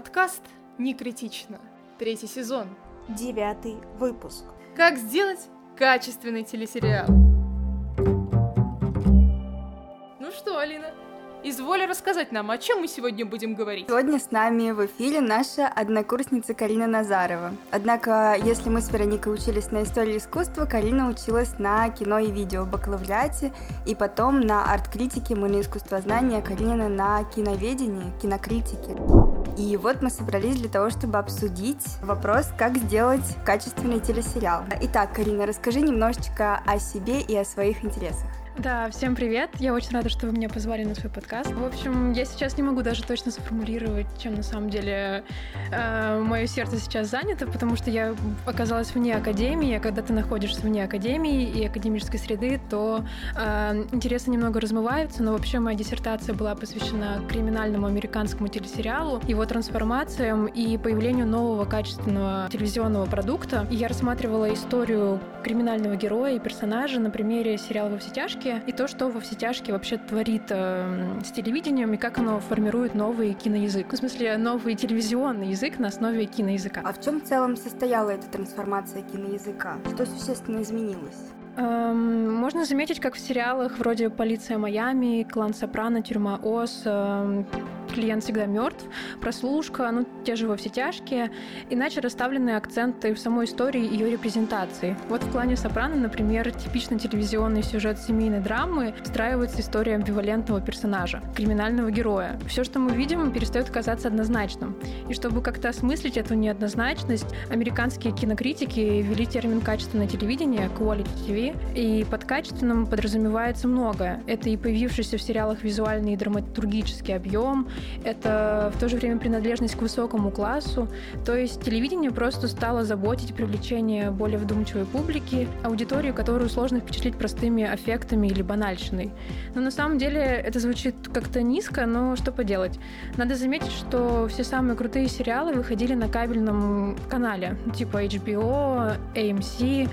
подкаст «Не критично». Третий сезон. Девятый выпуск. Как сделать качественный телесериал? Ну что, Алина, Изволи рассказать нам, о чем мы сегодня будем говорить. Сегодня с нами в эфире наша однокурсница Карина Назарова. Однако, если мы с Вероникой учились на истории искусства, Карина училась на кино и видео в бакалавриате, и потом на арт-критике мы на искусствознание, Карина на киноведении, кинокритике. И вот мы собрались для того, чтобы обсудить вопрос, как сделать качественный телесериал. Итак, Карина, расскажи немножечко о себе и о своих интересах. Да, всем привет. Я очень рада, что вы меня позвали на свой подкаст. В общем, я сейчас не могу даже точно сформулировать, чем на самом деле э, мое сердце сейчас занято, потому что я оказалась вне академии, а когда ты находишься вне академии и академической среды, то э, интересы немного размываются, но вообще моя диссертация была посвящена криминальному американскому телесериалу, его трансформациям и появлению нового качественного телевизионного продукта. И я рассматривала историю криминального героя и персонажа на примере сериала «Во все тяжкие», тяжкие» и то, что во все тяжкие вообще творит э, с телевидением и как оно формирует новый киноязык. В смысле, новый телевизионный язык на основе киноязыка. А в чем в целом состояла эта трансформация киноязыка? Что существенно изменилось? Эм, можно заметить, как в сериалах вроде «Полиция Майами», «Клан Сопрано», «Тюрьма Ос», эм, клиент всегда мертв, прослушка, ну, те же во тяжкие, иначе расставлены акценты в самой истории ее репрезентации. Вот в «Клане Сопрано», например, типично телевизионный сюжет семейной драмы встраивается история амбивалентного персонажа, криминального героя. Все, что мы видим, перестает казаться однозначным. И чтобы как-то осмыслить эту неоднозначность, американские кинокритики ввели термин «качественное телевидение» quality TV, и под качественным подразумевается многое. Это и появившийся в сериалах визуальный и драматургический объем, это в то же время принадлежность к высокому классу. То есть телевидение просто стало заботить привлечение более вдумчивой публики, аудиторию, которую сложно впечатлить простыми аффектами или банальщиной. Но на самом деле это звучит как-то низко, но что поделать. Надо заметить, что все самые крутые сериалы выходили на кабельном канале, типа HBO, AMC,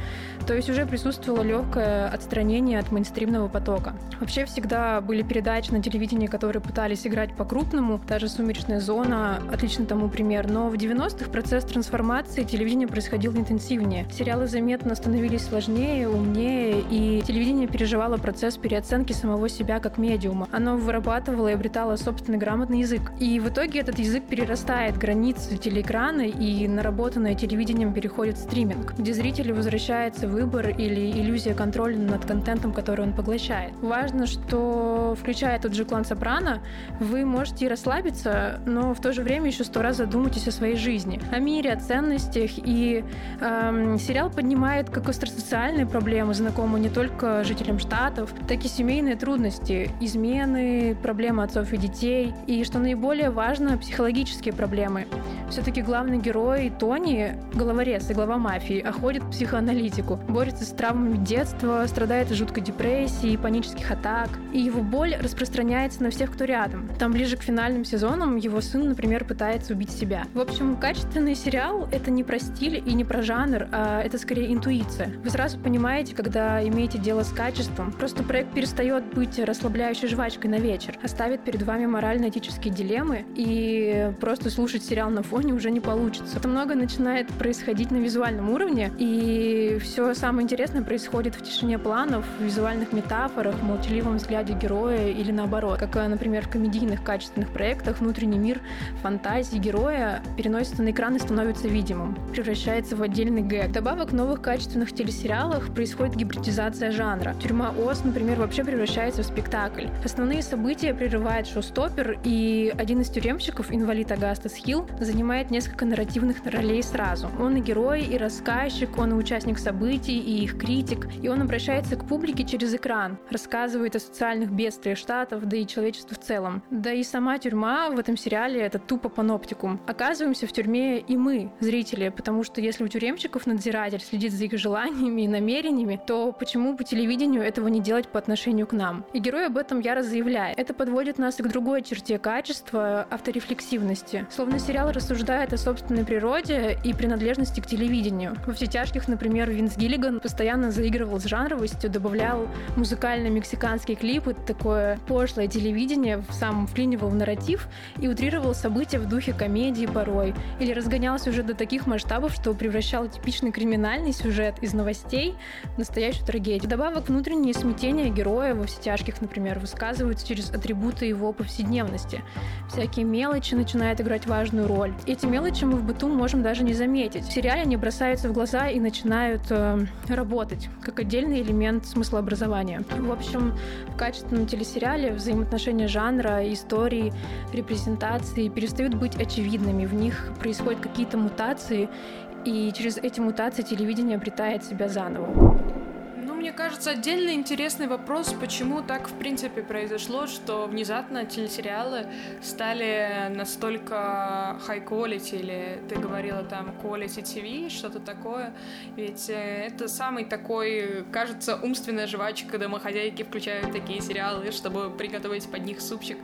то есть уже присутствовало легкое отстранение от мейнстримного потока. Вообще всегда были передачи на телевидении, которые пытались играть по-крупному, даже «Сумеречная зона» — отличный тому пример, но в 90-х процесс трансформации телевидения происходил интенсивнее. Сериалы заметно становились сложнее, умнее, и телевидение переживало процесс переоценки самого себя как медиума. Оно вырабатывало и обретало собственный грамотный язык. И в итоге этот язык перерастает границы телеэкрана, и наработанное телевидением переходит в стриминг, где зритель возвращается в выбор или иллюзия контроля над контентом, который он поглощает. Важно, что, включая тот же клан Сопрано, вы можете расслабиться, но в то же время еще сто раз задумайтесь о своей жизни, о мире, о ценностях. И эм, сериал поднимает как остросоциальные проблемы, знакомые не только жителям штатов, так и семейные трудности, измены, проблемы отцов и детей. И, что наиболее важно, психологические проблемы. Все-таки главный герой Тони, головорез и глава мафии, а психоаналитику борется с травмами детства, страдает от жуткой депрессии, панических атак. И его боль распространяется на всех, кто рядом. Там ближе к финальным сезонам его сын, например, пытается убить себя. В общем, качественный сериал — это не про стиль и не про жанр, а это скорее интуиция. Вы сразу понимаете, когда имеете дело с качеством. Просто проект перестает быть расслабляющей жвачкой на вечер, а ставит перед вами морально-этические дилеммы, и просто слушать сериал на фоне уже не получится. Это много начинает происходить на визуальном уровне, и все самое интересное происходит в тишине планов, в визуальных метафорах, молчаливом взгляде героя или наоборот. Как, э, например, в комедийных качественных проектах внутренний мир фантазии героя переносится на экран и становится видимым, превращается в отдельный гэг. Добавок в новых качественных телесериалах происходит гибридизация жанра. Тюрьма Оз, например, вообще превращается в спектакль. Основные события прерывает шоу-стопер, и один из тюремщиков, инвалид Агастас Хилл, занимает несколько нарративных ролей сразу. Он и герой, и рассказчик, он и участник событий, событий и их критик, и он обращается к публике через экран, рассказывает о социальных бедствиях штатов, да и человечеству в целом. Да и сама тюрьма в этом сериале — это тупо паноптикум. Оказываемся в тюрьме и мы, зрители, потому что если у тюремщиков надзиратель следит за их желаниями и намерениями, то почему по телевидению этого не делать по отношению к нам? И герой об этом яро заявляет. Это подводит нас к другой черте качества — авторефлексивности. Словно сериал рассуждает о собственной природе и принадлежности к телевидению. Во все тяжких, например, Винс Гиллиган постоянно заигрывал с жанровостью, добавлял музыкальные мексиканские клипы, такое пошлое телевидение, сам вклинивал нарратив и утрировал события в духе комедии порой, или разгонял сюжет до таких масштабов, что превращал типичный криминальный сюжет из новостей в настоящую трагедию. Добавок внутренние смятения героя во все тяжких, например, высказываются через атрибуты его повседневности. Всякие мелочи начинают играть важную роль. Эти мелочи мы в быту можем даже не заметить. В сериале они бросаются в глаза и начинают э, работать как отдельный элемент смыслообразования. В общем, в качественном телесериале взаимоотношения жанра, истории, репрезентации перестают быть очевидными. В них происходят какие-то мутации, и через эти мутации телевидение обретает себя заново мне кажется, отдельно интересный вопрос, почему так, в принципе, произошло, что внезапно телесериалы стали настолько high quality, или ты говорила там quality TV, что-то такое. Ведь э, это самый такой, кажется, умственная жвачка, домохозяйки включают такие сериалы, чтобы приготовить под них супчик.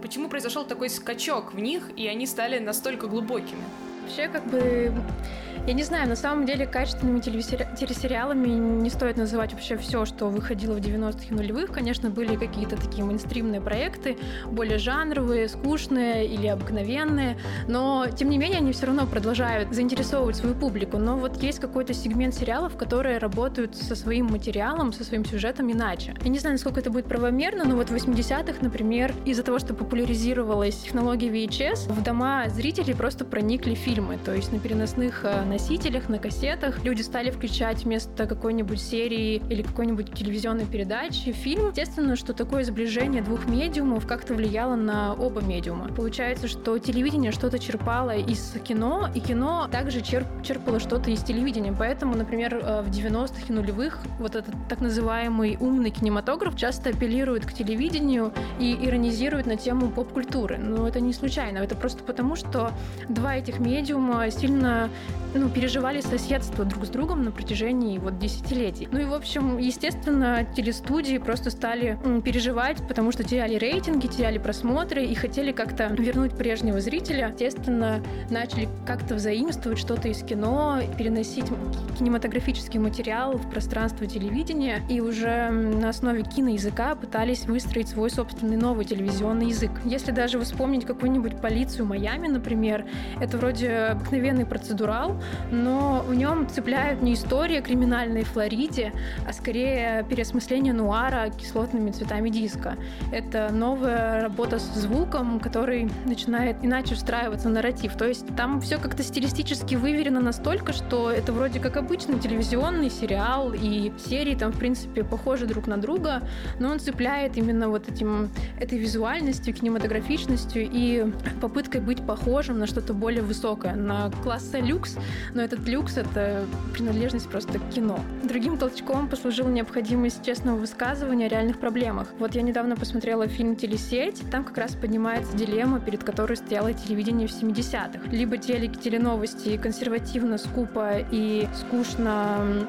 Почему произошел такой скачок в них, и они стали настолько глубокими? Вообще, как бы я не знаю, на самом деле качественными телесериалами не стоит называть вообще все, что выходило в 90-х и нулевых. Конечно, были какие-то такие мейнстримные проекты, более жанровые, скучные или обыкновенные, но тем не менее они все равно продолжают заинтересовывать свою публику. Но вот есть какой-то сегмент сериалов, которые работают со своим материалом, со своим сюжетом иначе. Я не знаю, насколько это будет правомерно, но вот в 80-х, например, из-за того, что популяризировалась технология VHS, в дома зрителей просто проникли фильмы, то есть на переносных э, носителях, на кассетах. Люди стали включать вместо какой-нибудь серии или какой-нибудь телевизионной передачи фильм. Естественно, что такое сближение двух медиумов как-то влияло на оба медиума. Получается, что телевидение что-то черпало из кино, и кино также черп черпало что-то из телевидения. Поэтому, например, э, в 90-х и нулевых вот этот так называемый умный кинематограф часто апеллирует к телевидению и иронизирует на тему поп-культуры. Но это не случайно, это просто потому, что два этих медиума сильно ну, переживали соседство друг с другом на протяжении вот десятилетий. Ну и, в общем, естественно, телестудии просто стали переживать, потому что теряли рейтинги, теряли просмотры и хотели как-то вернуть прежнего зрителя. Естественно, начали как-то взаимствовать что-то из кино, переносить кинематографический материал в пространство телевидения и уже на основе киноязыка пытались выстроить свой собственный новый телевизионный язык. Если даже вспомнить какую-нибудь полицию Майами, например, это вроде обыкновенный процедурал, но в нем цепляют не история криминальной Флориде, а скорее переосмысление нуара кислотными цветами диска. Это новая работа с звуком, который начинает иначе встраиваться в нарратив. То есть там все как-то стилистически выверено настолько, что это вроде как обычный телевизионный сериал, и серии там, в принципе, похожи друг на друга, но он цепляет именно вот этим, этой визуальностью, кинематографичностью и попыткой быть похожим на что-то более высокое, на класса люкс, но этот люкс — это принадлежность просто к кино. Другим толчком послужила необходимость честного высказывания о реальных проблемах. Вот я недавно посмотрела фильм «Телесеть», там как раз поднимается дилемма, перед которой стояло телевидение в 70-х. Либо телек, теленовости консервативно, скупо и скучно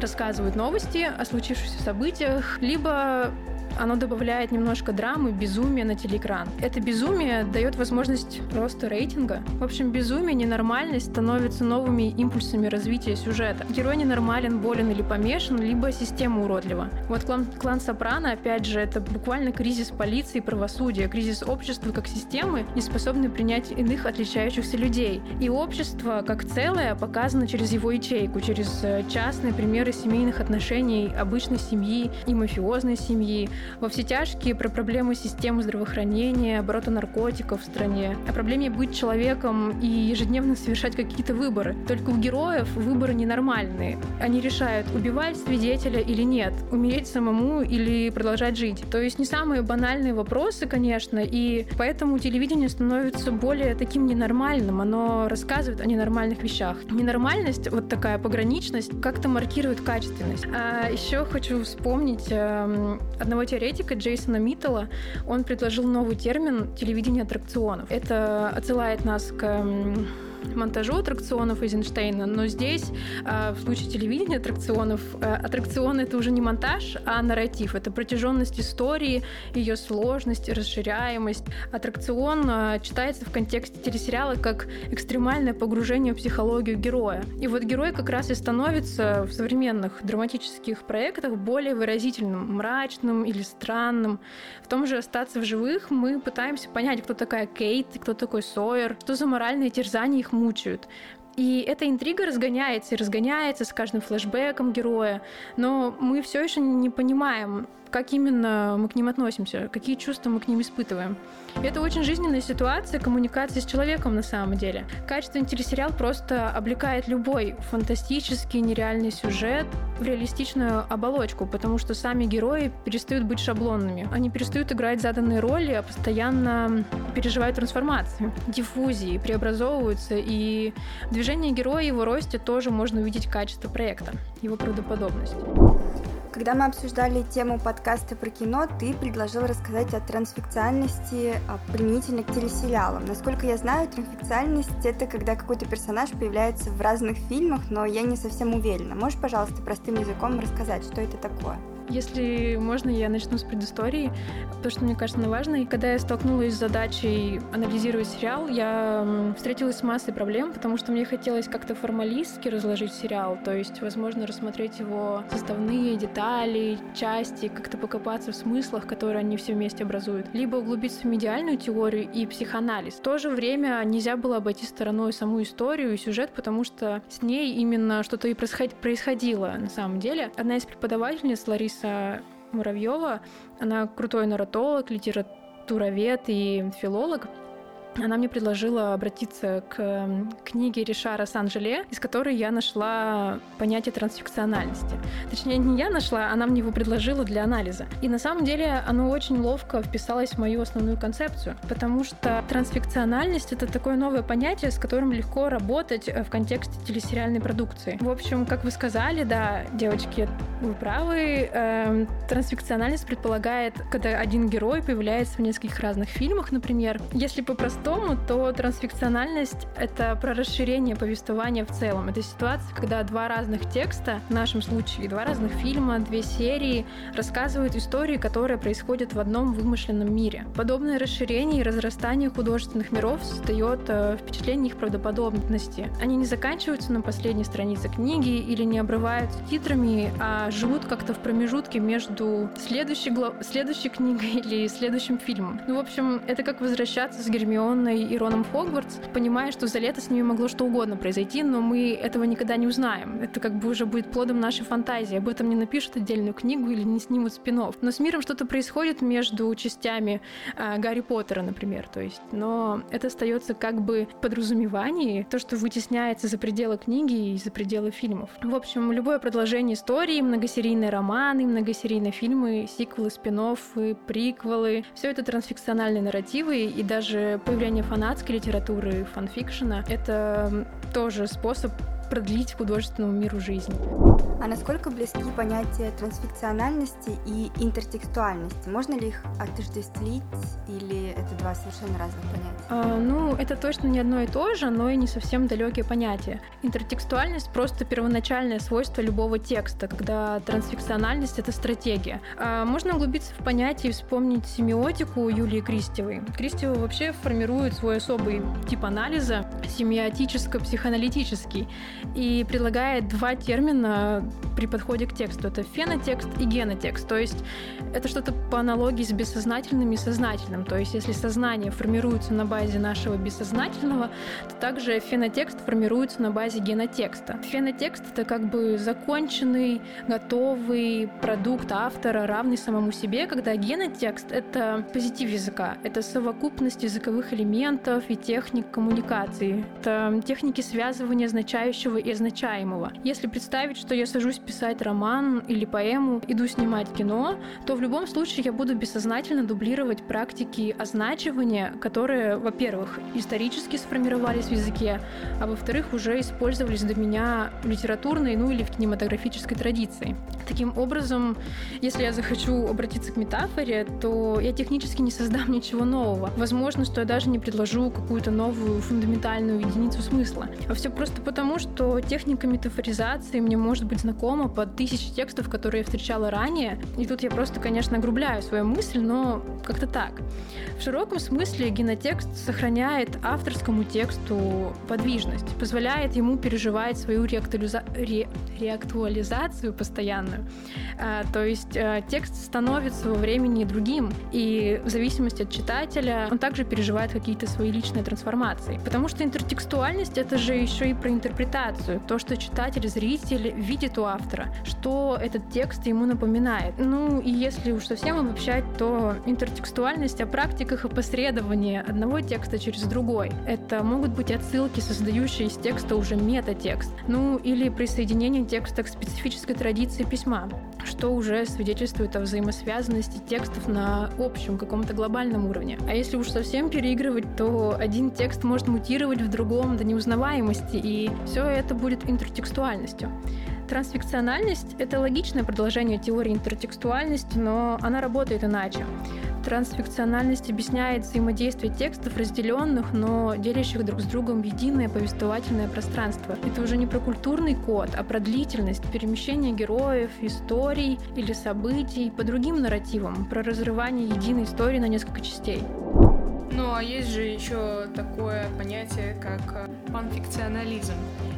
рассказывают новости о случившихся событиях, либо оно добавляет немножко драмы, безумия на телеэкран. Это безумие дает возможность роста рейтинга. В общем, безумие, ненормальность становятся новыми импульсами развития сюжета. Герой ненормален, болен или помешан, либо система уродлива. Вот клан, клан Сопрано, опять же, это буквально кризис полиции и правосудия, кризис общества как системы, не способной принять иных отличающихся людей. И общество как целое показано через его ячейку, через э, частные примеры семейных отношений обычной семьи и мафиозной семьи, во все тяжкие про проблемы системы здравоохранения, оборота наркотиков в стране, о проблеме быть человеком и ежедневно совершать какие-то выборы. Только у героев выборы ненормальные. Они решают, убивать свидетеля или нет, умереть самому или продолжать жить. То есть не самые банальные вопросы, конечно, и поэтому телевидение становится более таким ненормальным. Оно рассказывает о ненормальных вещах. Ненормальность, вот такая пограничность, как-то маркирует качественность. А еще хочу вспомнить э, одного теоретика Джейсона Миттела, он предложил новый термин телевидение аттракционов. Это отсылает нас к монтажу аттракционов Эйзенштейна, но здесь, э, в случае телевидения аттракционов, э, аттракцион — это уже не монтаж, а нарратив. Это протяженность истории, ее сложность, расширяемость. Аттракцион читается в контексте телесериала как экстремальное погружение в психологию героя. И вот герой как раз и становится в современных драматических проектах более выразительным, мрачным или странным. В том же «Остаться в живых» мы пытаемся понять, кто такая Кейт, кто такой Сойер, что за моральные терзания их мучают. И эта интрига разгоняется и разгоняется с каждым флешбеком героя, но мы все еще не понимаем, как именно мы к ним относимся, какие чувства мы к ним испытываем. И это очень жизненная ситуация коммуникации с человеком на самом деле. Качественный телесериал просто облекает любой фантастический, нереальный сюжет в реалистичную оболочку, потому что сами герои перестают быть шаблонными. Они перестают играть заданные роли, а постоянно переживают трансформации, диффузии, преобразовываются, и в движении героя его росте тоже можно увидеть качество проекта, его правдоподобность. Когда мы обсуждали тему подкаста про кино, ты предложил рассказать о трансфикциальности применительно к телесериалам. Насколько я знаю, трансфикциальность — это когда какой-то персонаж появляется в разных фильмах, но я не совсем уверена. Можешь, пожалуйста, простым языком рассказать, что это такое? Если можно, я начну с предыстории, потому что мне кажется, она важной. Когда я столкнулась с задачей анализировать сериал, я встретилась с массой проблем, потому что мне хотелось как-то формалистски разложить сериал, то есть, возможно, рассмотреть его составные детали, части, как-то покопаться в смыслах, которые они все вместе образуют, либо углубиться в медиальную теорию и психоанализ. В то же время нельзя было обойти стороной саму историю и сюжет, потому что с ней именно что-то и происходило на самом деле. Одна из преподавательниц, Лариса Лариса Муравьева. Она крутой нарратолог, литературовед и филолог она мне предложила обратиться к книге Ришара Сан-Желе, из которой я нашла понятие трансфикциональности. Точнее, не я нашла, она мне его предложила для анализа. И на самом деле оно очень ловко вписалось в мою основную концепцию, потому что трансфикциональность — это такое новое понятие, с которым легко работать э, в контексте телесериальной продукции. В общем, как вы сказали, да, девочки, вы правы, э, трансфикциональность предполагает, когда один герой появляется в нескольких разных фильмах, например. Если попросту по-простому, то трансфикциональность — это про расширение повествования в целом. Это ситуация, когда два разных текста, в нашем случае два разных фильма, две серии, рассказывают истории, которые происходят в одном вымышленном мире. Подобное расширение и разрастание художественных миров создает э, впечатление их правдоподобности. Они не заканчиваются на последней странице книги или не обрываются титрами, а живут как-то в промежутке между следующей, глав... следующей книгой или следующим фильмом. Ну, в общем, это как возвращаться с Гермионой Гермионой и Роном Хогвартс, понимая, что за лето с ними могло что угодно произойти, но мы этого никогда не узнаем. Это как бы уже будет плодом нашей фантазии. Об этом не напишут отдельную книгу или не снимут спинов. Но с миром что-то происходит между частями э, Гарри Поттера, например. То есть, но это остается как бы подразумевание, то, что вытесняется за пределы книги и за пределы фильмов. В общем, любое продолжение истории, многосерийные романы, многосерийные фильмы, сиквелы, спин и приквелы, все это трансфикциональные нарративы, и даже появление фанатской литературы, фанфикшена — это тоже способ продлить художественному миру жизнь. А насколько близки понятия трансфикциональности и интертекстуальности? Можно ли их отождествить или это два совершенно разных понятия? А, ну, это точно не одно и то же, но и не совсем далекие понятия. Интертекстуальность просто первоначальное свойство любого текста, когда трансфикциональность — это стратегия. А, можно углубиться в понятие и вспомнить семиотику Юлии Кристевой. Кристева вообще формирует свой особый тип анализа, семиотическо-психоаналитический и предлагает два термина при подходе к тексту. Это фенотекст и генотекст. То есть это что-то по аналогии с бессознательным и сознательным. То есть если сознание формируется на базе нашего бессознательного, то также фенотекст формируется на базе генотекста. Фенотекст — это как бы законченный, готовый продукт автора, равный самому себе, когда генотекст — это позитив языка, это совокупность языковых элементов и техник коммуникации. Это техники связывания значающего значащего и означаемого. Если представить, что я сажусь писать роман или поэму, иду снимать кино, то в любом случае я буду бессознательно дублировать практики означивания, которые, во-первых, исторически сформировались в языке, а во-вторых, уже использовались до меня в литературной, ну или в кинематографической традиции. Таким образом, если я захочу обратиться к метафоре, то я технически не создам ничего нового. Возможно, что я даже не предложу какую-то новую фундаментальную единицу смысла. А все просто потому, что техника метафоризации мне может быть знакома по тысяче текстов, которые я встречала ранее. И тут я просто, конечно, огрубляю свою мысль, но как-то так. В широком смысле генотекст сохраняет авторскому тексту подвижность, позволяет ему переживать свою реактуализа... ре... реактуализацию постоянную. А, то есть а, текст становится во времени другим, и в зависимости от читателя он также переживает какие-то свои личные трансформации. Потому что интертекстуальность — это же еще и про интерпретацию, то, что читатель, зритель видит у автора, что этот текст ему напоминает. Ну и если уж совсем обобщать, то интертекстуальность о практиках опосредования одного текста через другой. Это могут быть отсылки, создающие из текста уже метатекст, ну или присоединение текста к специфической традиции письма, что уже свидетельствует о взаимосвязанности текстов на общем каком-то глобальном уровне. А если уж совсем переигрывать, то один текст может мутировать в другом до неузнаваемости, и все это будет интертекстуальностью. Трансфикциональность — это логичное продолжение теории интертекстуальности, но она работает иначе. Трансфикциональность объясняет взаимодействие текстов, разделенных, но делящих друг с другом единое повествовательное пространство. Это уже не про культурный код, а про длительность, перемещение героев, историй или событий по другим нарративам, про разрывание единой истории на несколько частей. Ну, а есть же еще такое понятие, как панфикционализм и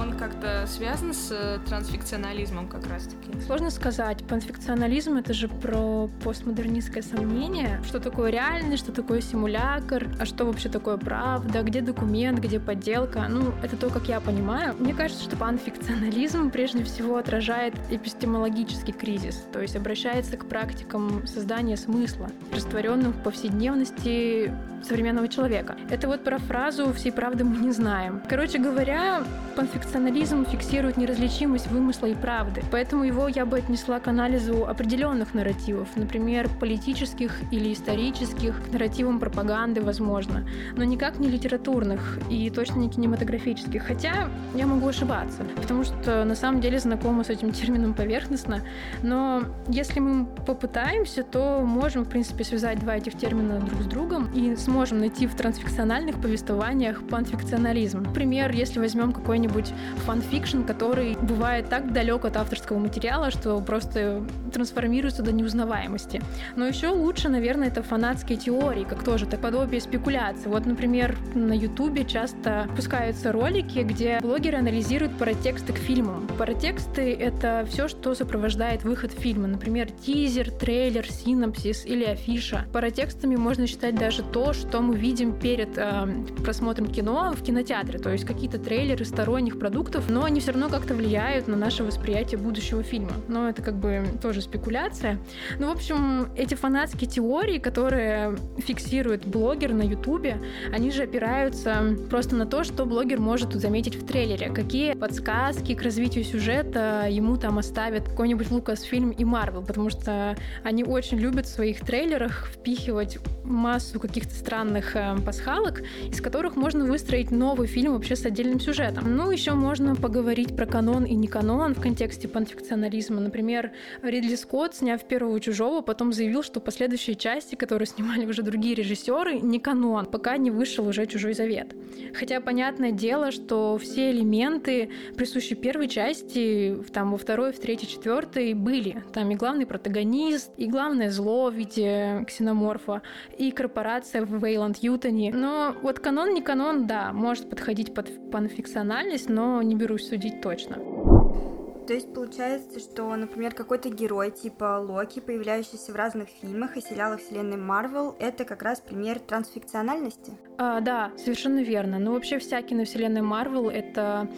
он как-то связан с э, трансфикционализмом как раз-таки? Сложно сказать. Панфикционализм — это же про постмодернистское сомнение. Что такое реальность, что такое симулятор, а что вообще такое правда, где документ, где подделка. Ну, это то, как я понимаю. Мне кажется, что панфикционализм прежде всего отражает эпистемологический кризис, то есть обращается к практикам создания смысла, растворенным в повседневности современного человека. Это вот про фразу «всей правды мы не знаем». Короче говоря, панфикционализм фиксирует неразличимость вымысла и правды, поэтому его я бы отнесла к анализу определенных нарративов, например, политических или исторических, к нарративам пропаганды, возможно, но никак не литературных и точно не кинематографических, хотя я могу ошибаться, потому что на самом деле знакома с этим термином поверхностно, но если мы попытаемся, то можем, в принципе, связать два этих термина друг с другом и с сможем найти в трансфикциональных повествованиях панфикционализм. Например, если возьмем какой-нибудь fan fiction, который бывает так далек от авторского материала, что просто трансформируется до неузнаваемости. Но еще лучше, наверное, это фанатские теории, как тоже так подобие спекуляции. Вот, например, на Ютубе часто пускаются ролики, где блогеры анализируют паратексты к фильмам. Паратексты — это все, что сопровождает выход фильма. Например, тизер, трейлер, синопсис или афиша. Паратекстами можно считать даже то, что мы видим перед э, просмотром кино в кинотеатре, то есть какие-то трейлеры сторонних продуктов, но они все равно как-то влияют на наше восприятие будущего фильма. Но это как бы тоже спекуляция. Ну, в общем, эти фанатские теории, которые фиксирует блогер на Ютубе, они же опираются просто на то, что блогер может заметить в трейлере, какие подсказки к развитию сюжета ему там оставят какой-нибудь Лукасфильм и Марвел, потому что они очень любят в своих трейлерах впихивать массу каких-то странных э, пасхалок, из которых можно выстроить новый фильм вообще с отдельным сюжетом. Ну, еще можно поговорить про канон и не канон в контексте панфикционализма. Например, Ридли Скотт, сняв первого «Чужого», потом заявил, что последующие части, которые снимали уже другие режиссеры, не канон, пока не вышел уже «Чужой завет». Хотя понятное дело, что все элементы, присущие первой части, там во второй, в третьей, четвертой, были. Там и главный протагонист, и главное зло в виде ксеноморфа, и корпорация в Вейланд-Ютоне. Но вот канон не канон, да, может подходить под панфикциональность, но не берусь судить точно. То есть получается, что, например, какой-то герой типа Локи, появляющийся в разных фильмах и сериалах вселенной Марвел, это как раз пример трансфикциональности? А, да, совершенно верно. Но вообще вся киновселенная Марвел — это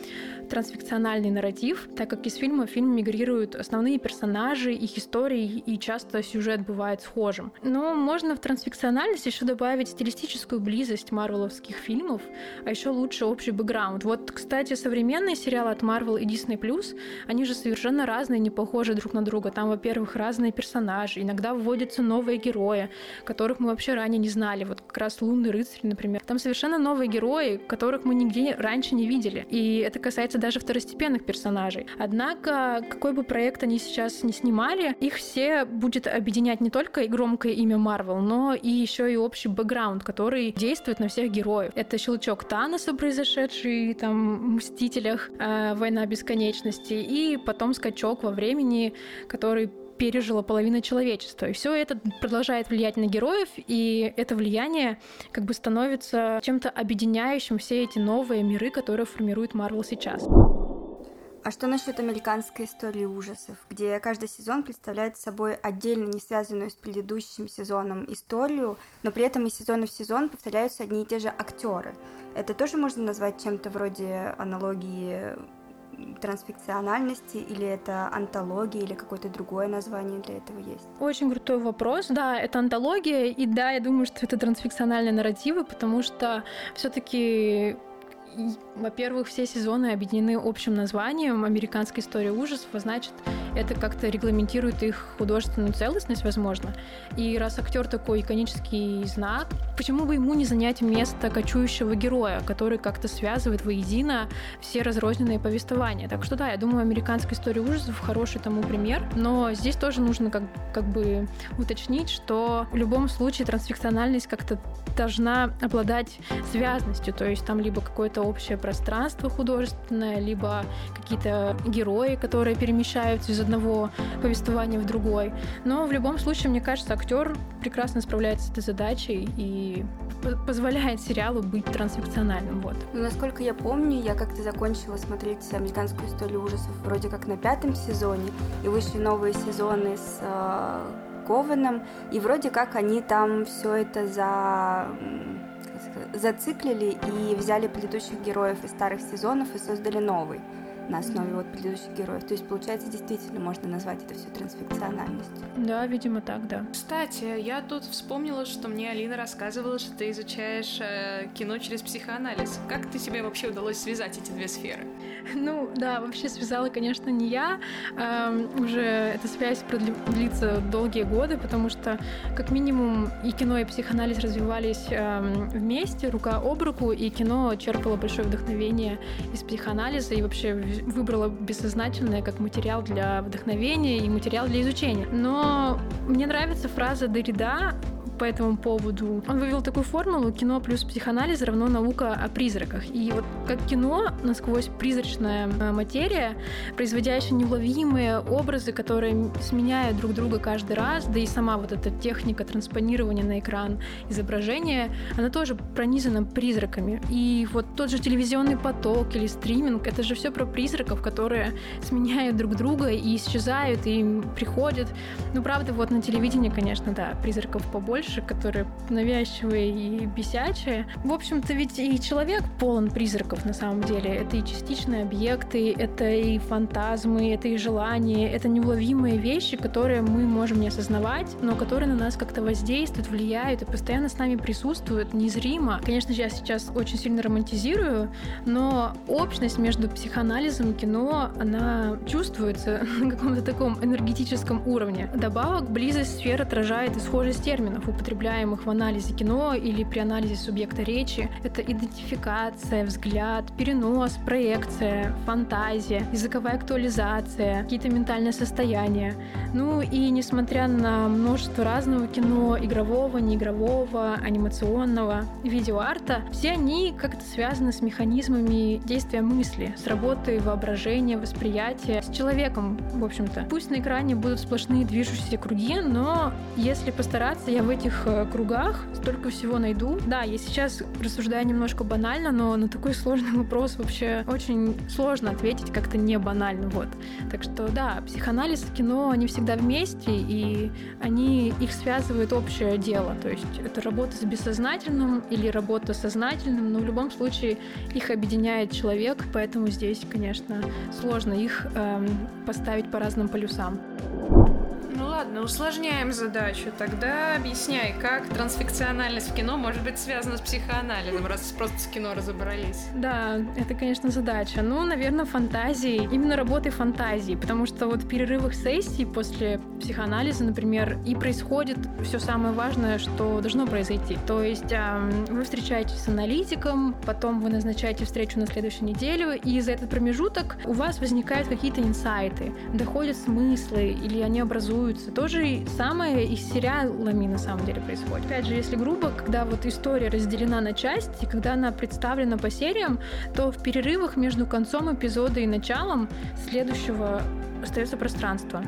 трансфикциональный нарратив, так как из фильма в фильм мигрируют основные персонажи, их истории, и часто сюжет бывает схожим. Но можно в трансфикциональность еще добавить стилистическую близость марвеловских фильмов, а еще лучше общий бэкграунд. Вот, кстати, современные сериалы от Marvel и Disney+, они же совершенно разные, не похожи друг на друга. Там, во-первых, разные персонажи, иногда вводятся новые герои, которых мы вообще ранее не знали. Вот как раз «Лунный рыцарь», например. Там совершенно новые герои, которых мы нигде раньше не видели. И это касается даже второстепенных персонажей. Однако, какой бы проект они сейчас не снимали, их все будет объединять не только громкое имя Марвел, но и еще и общий бэкграунд, который действует на всех героев. Это щелчок Таноса, произошедший там в Мстителях, э, Война бесконечности, и потом скачок во времени, который пережила половина человечества. И все это продолжает влиять на героев, и это влияние как бы становится чем-то объединяющим все эти новые миры, которые формирует Марвел сейчас. А что насчет американской истории ужасов, где каждый сезон представляет собой отдельно не связанную с предыдущим сезоном историю, но при этом из сезона в сезон повторяются одни и те же актеры? Это тоже можно назвать чем-то вроде аналогии трансфикциональности, или это антология, или какое-то другое название для этого есть? Очень крутой вопрос. Да, это антология, и да, я думаю, что это трансфикциональные нарративы, потому что все-таки во-первых, все сезоны объединены общим названием «Американская история ужасов», а значит, это как-то регламентирует их художественную целостность, возможно. И раз актер такой иконический знак, почему бы ему не занять место кочующего героя, который как-то связывает воедино все разрозненные повествования? Так что да, я думаю, «Американская история ужасов» хороший тому пример, но здесь тоже нужно как, как бы уточнить, что в любом случае трансфикциональность как-то должна обладать связностью, то есть там либо какое-то общее пространство художественное, либо какие-то герои, которые перемещаются из одного повествования в другой. Но в любом случае, мне кажется, актер прекрасно справляется с этой задачей и позволяет сериалу быть трансфикциональным. Вот. Ну, насколько я помню, я как-то закончила смотреть американскую историю ужасов вроде как на пятом сезоне, и вышли новые сезоны с э, Кованом, и вроде как они там все это за зациклили и взяли предыдущих героев из старых сезонов и создали новый на основе вот предыдущих героев. То есть, получается, действительно можно назвать это все трансфикциональностью. Да, видимо, так, да. Кстати, я тут вспомнила, что мне Алина рассказывала, что ты изучаешь э, кино через психоанализ. Как ты себе вообще удалось связать эти две сферы? Ну, да, вообще связала, конечно, не я. Эм, уже эта связь продлится долгие годы, потому что, как минимум, и кино, и психоанализ развивались эм, вместе, рука об руку, и кино черпало большое вдохновение из психоанализа, и вообще выбрала бессознательное как материал для вдохновения и материал для изучения. Но мне нравится фраза Дорида по этому поводу. Он вывел такую формулу «кино плюс психоанализ равно наука о призраках». И вот как кино, насквозь призрачная э, материя, производящая неуловимые образы, которые сменяют друг друга каждый раз, да и сама вот эта техника транспонирования на экран изображения, она тоже пронизана призраками. И вот тот же телевизионный поток или стриминг, это же все про призраков, которые сменяют друг друга и исчезают, и приходят. Ну, правда, вот на телевидении, конечно, да, призраков побольше, персонажи, которые навязчивые и бесячие. В общем-то, ведь и человек полон призраков на самом деле. Это и частичные объекты, это и фантазмы, это и желания, это неуловимые вещи, которые мы можем не осознавать, но которые на нас как-то воздействуют, влияют и постоянно с нами присутствуют незримо. Конечно я сейчас очень сильно романтизирую, но общность между психоанализом и кино, она чувствуется на каком-то таком энергетическом уровне. Добавок, близость сфер отражает и схожесть терминов употребляемых в анализе кино или при анализе субъекта речи. Это идентификация, взгляд, перенос, проекция, фантазия, языковая актуализация, какие-то ментальные состояния. Ну и несмотря на множество разного кино, игрового, неигрового, анимационного, видеоарта, все они как-то связаны с механизмами действия мысли, с работой воображения, восприятия, с человеком, в общем-то. Пусть на экране будут сплошные движущиеся круги, но если постараться, я в эти этих э, кругах столько всего найду. Да, я сейчас рассуждаю немножко банально, но на такой сложный вопрос вообще очень сложно ответить как-то не банально. Вот. Так что да, психоанализ и кино, они всегда вместе, и они, их связывает общее дело. То есть это работа с бессознательным или работа с сознательным, но в любом случае их объединяет человек, поэтому здесь, конечно, сложно их эм, поставить по разным полюсам. Ладно, усложняем задачу. Тогда объясняй, как трансфикциональность в кино может быть связана с психоанализом, раз просто с кино разобрались. Да, это, конечно, задача. Ну, наверное, фантазии, именно работы фантазии, потому что вот в перерывах сессий после психоанализа, например, и происходит все самое важное, что должно произойти. То есть вы встречаетесь с аналитиком, потом вы назначаете встречу на следующую неделю, и за этот промежуток у вас возникают какие-то инсайты, доходят смыслы, или они образуют рисуются. То же самое и с сериалами на самом деле происходит. Опять же, если грубо, когда вот история разделена на части, когда она представлена по сериям, то в перерывах между концом эпизода и началом следующего остается пространство.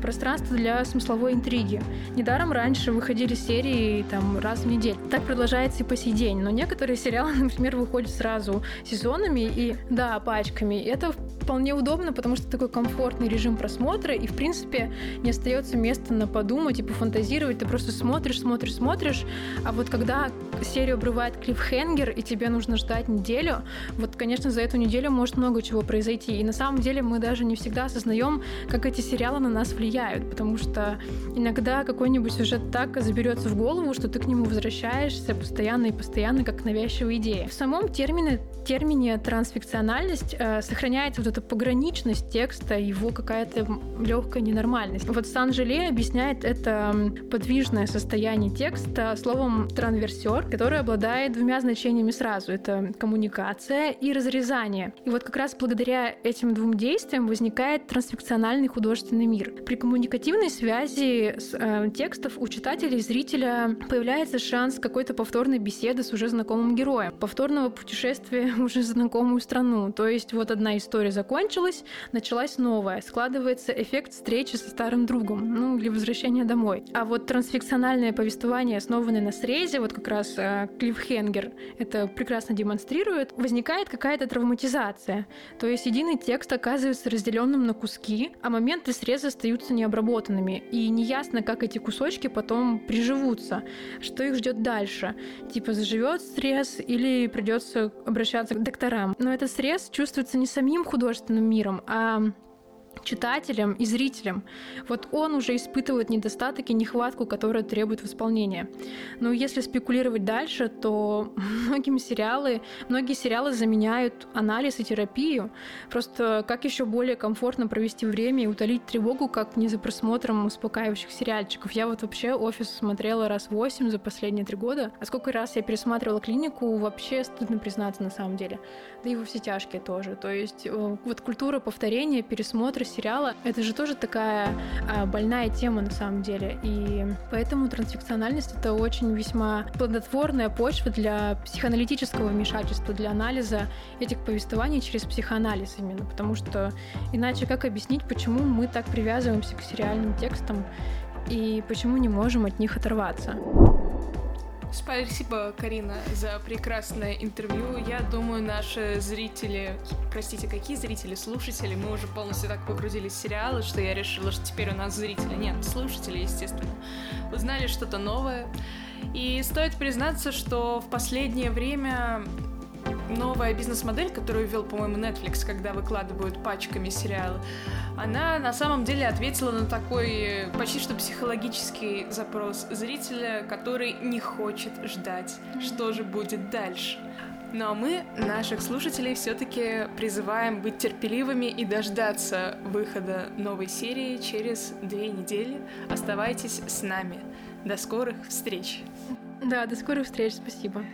Пространство для смысловой интриги. Недаром раньше выходили серии там раз в неделю. Так продолжается и по сей день. Но некоторые сериалы, например, выходят сразу сезонами и, да, пачками. Это вполне удобно, потому что такой комфортный режим просмотра, и, в принципе, не остается места на подумать и пофантазировать. Ты просто смотришь, смотришь, смотришь. А вот когда серию обрывает клиффхенгер, и тебе нужно ждать неделю, вот, конечно, за эту неделю может много чего произойти. И на самом деле мы даже не всегда осознаем, как эти сериалы на нас влияют, потому что иногда какой-нибудь сюжет так заберется в голову, что ты к нему возвращаешься постоянно и постоянно, как навязчивая идея. В самом термине, термине трансфикциональность э, сохраняется вот эта пограничность текста, его какая-то легкая ненормальность. Вот Сан-Желе объясняет это подвижное состояние текста словом транверсер, который обладает двумя значениями сразу. Это коммуникация и разрезание. И вот как раз благодаря этим двум действиям возникает трансфикциональный художественный мир. При коммуникативной связи с, э, текстов у читателя и зрителя появляется шанс какой-то повторной беседы с уже знакомым героем, повторного путешествия в уже знакомую страну. То есть вот одна история закончилась, началась новая. Складывается эффект встречи со старым другом, ну или возвращения домой. А вот трансфикциональное повествование, основанное на срезе, вот как раз э, Клиффхенгер это прекрасно демонстрирует, возникает какая-то травматизация. То есть единый текст оказывается разделенным на куски, а моменты среза остаются необработанными. И неясно, как эти кусочки потом приживутся, что их ждет дальше. Типа заживет срез или придется обращаться к докторам. Но этот срез чувствуется не самим художественным миром, а читателям и зрителям. Вот он уже испытывает недостаток и нехватку, которая требует восполнения. Но если спекулировать дальше, то многим сериалы, многие сериалы заменяют анализ и терапию. Просто как еще более комфортно провести время и утолить тревогу, как не за просмотром успокаивающих сериальчиков. Я вот вообще офис смотрела раз восемь за последние три года. А сколько раз я пересматривала клинику, вообще стыдно признаться на самом деле. Да и во все тяжкие тоже. То есть э, вот культура повторения, пересмотра сериала, это же тоже такая а, больная тема на самом деле. И поэтому трансфикциональность — это очень весьма плодотворная почва для психоаналитического вмешательства, для анализа этих повествований через психоанализ именно. Потому что иначе как объяснить, почему мы так привязываемся к сериальным текстам и почему не можем от них оторваться? Спасибо, Карина, за прекрасное интервью. Я думаю, наши зрители, простите, какие зрители, слушатели, мы уже полностью так погрузились в сериалы, что я решила, что теперь у нас зрители, нет, слушатели, естественно, узнали что-то новое. И стоит признаться, что в последнее время новая бизнес-модель, которую ввел, по-моему, Netflix, когда выкладывают пачками сериалы, она на самом деле ответила на такой почти что психологический запрос зрителя, который не хочет ждать, что же будет дальше. Ну а мы, наших слушателей, все-таки призываем быть терпеливыми и дождаться выхода новой серии через две недели. Оставайтесь с нами. До скорых встреч! Да, до скорых встреч, спасибо.